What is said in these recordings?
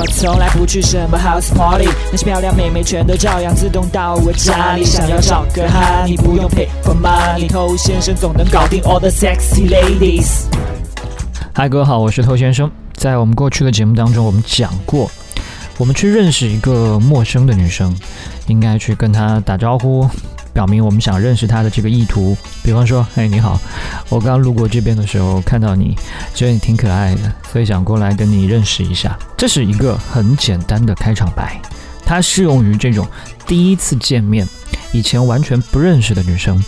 我从来不去什么 house party，那些漂亮妹妹全都照样自动到我家里。想要找个哈，你不用 pay for money，偷先生总能搞定 all the sexy ladies。嗨，各位好，我是偷先生。在我们过去的节目当中，我们讲过，我们去认识一个陌生的女生，应该去跟她打招呼。表明我们想认识他的这个意图，比方说，哎，你好，我刚路过这边的时候看到你，觉得你挺可爱的，所以想过来跟你认识一下。这是一个很简单的开场白，它适用于这种第一次见面、以前完全不认识的女生。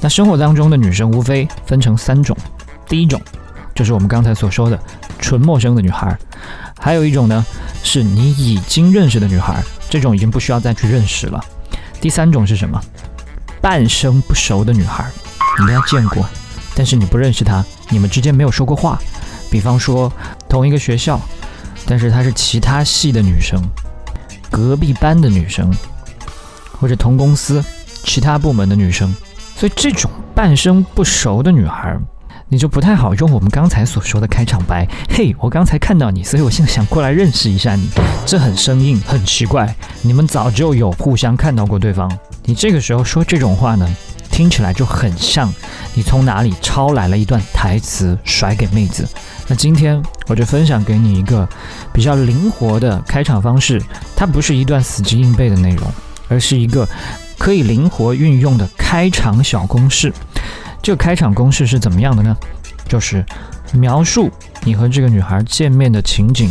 那生活当中的女生无非分成三种，第一种就是我们刚才所说的纯陌生的女孩，还有一种呢是你已经认识的女孩，这种已经不需要再去认识了。第三种是什么？半生不熟的女孩，你跟她见过，但是你不认识她，你们之间没有说过话。比方说同一个学校，但是她是其他系的女生，隔壁班的女生，或者同公司其他部门的女生。所以这种半生不熟的女孩，你就不太好用我们刚才所说的开场白。嘿，我刚才看到你，所以我现在想过来认识一下你。这很生硬，很奇怪。你们早就有互相看到过对方。你这个时候说这种话呢，听起来就很像你从哪里抄来了一段台词甩给妹子。那今天我就分享给你一个比较灵活的开场方式，它不是一段死记硬背的内容，而是一个可以灵活运用的开场小公式。这个开场公式是怎么样的呢？就是描述你和这个女孩见面的情景，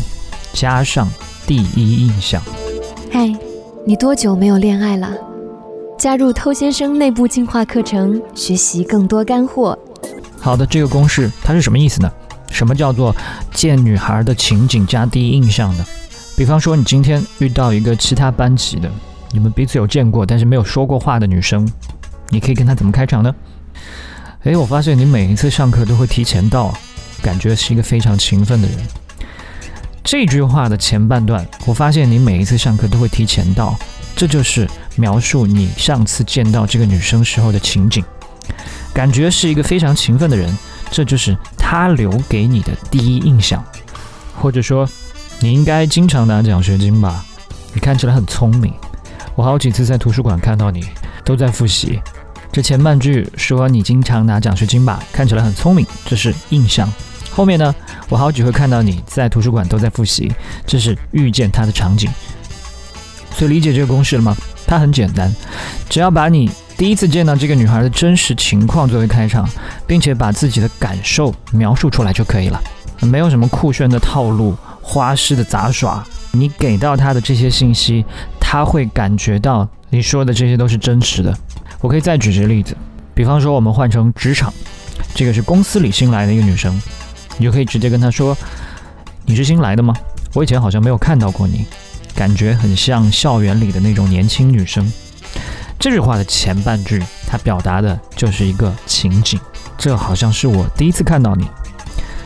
加上第一印象。嗨，你多久没有恋爱了？加入偷先生内部进化课程，学习更多干货。好的，这个公式它是什么意思呢？什么叫做见女孩的情景加第一印象呢？比方说，你今天遇到一个其他班级的，你们彼此有见过，但是没有说过话的女生，你可以跟她怎么开场呢？诶，我发现你每一次上课都会提前到，感觉是一个非常勤奋的人。这句话的前半段，我发现你每一次上课都会提前到。这就是描述你上次见到这个女生时候的情景，感觉是一个非常勤奋的人，这就是她留给你的第一印象。或者说，你应该经常拿奖学金吧？你看起来很聪明，我好几次在图书馆看到你都在复习。这前半句说你经常拿奖学金吧，看起来很聪明，这是印象。后面呢，我好几回看到你在图书馆都在复习，这是遇见他的场景。所以理解这个公式了吗？它很简单，只要把你第一次见到这个女孩的真实情况作为开场，并且把自己的感受描述出来就可以了。没有什么酷炫的套路、花式的杂耍，你给到她的这些信息，她会感觉到你说的这些都是真实的。我可以再举个例子，比方说我们换成职场，这个是公司里新来的一个女生，你就可以直接跟她说：“你是新来的吗？我以前好像没有看到过你。”感觉很像校园里的那种年轻女生。这句话的前半句，它表达的就是一个情景。这好像是我第一次看到你，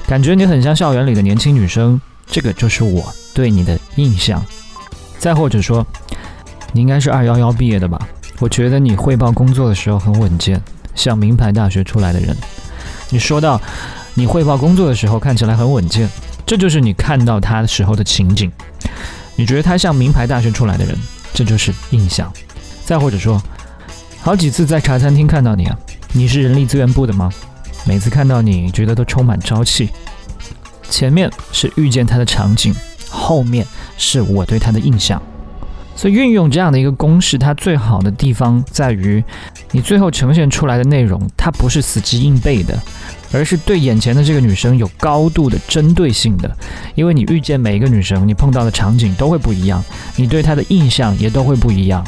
感觉你很像校园里的年轻女生。这个就是我对你的印象。再或者说，你应该是二幺幺毕业的吧？我觉得你汇报工作的时候很稳健，像名牌大学出来的人。你说到你汇报工作的时候看起来很稳健，这就是你看到他的时候的情景。你觉得他像名牌大学出来的人，这就是印象。再或者说，好几次在茶餐厅看到你啊，你是人力资源部的吗？每次看到你觉得都充满朝气。前面是遇见他的场景，后面是我对他的印象。所以运用这样的一个公式，它最好的地方在于，你最后呈现出来的内容，它不是死记硬背的。而是对眼前的这个女生有高度的针对性的，因为你遇见每一个女生，你碰到的场景都会不一样，你对她的印象也都会不一样。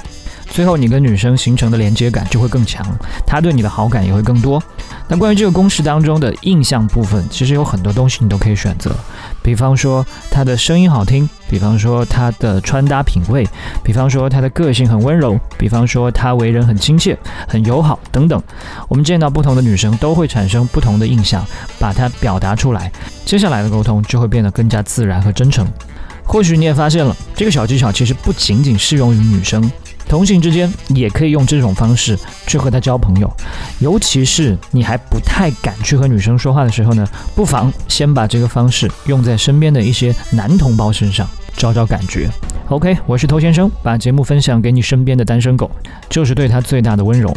最后，你跟女生形成的连接感就会更强，她对你的好感也会更多。那关于这个公式当中的印象部分，其实有很多东西你都可以选择，比方说她的声音好听，比方说她的穿搭品味，比方说她的个性很温柔，比方说她为人很亲切、很友好等等。我们见到不同的女生都会产生不同的印象，把它表达出来，接下来的沟通就会变得更加自然和真诚。或许你也发现了，这个小技巧其实不仅仅适用于女生。同性之间也可以用这种方式去和他交朋友，尤其是你还不太敢去和女生说话的时候呢，不妨先把这个方式用在身边的一些男同胞身上，找找感觉。OK，我是头先生，把节目分享给你身边的单身狗，就是对他最大的温柔。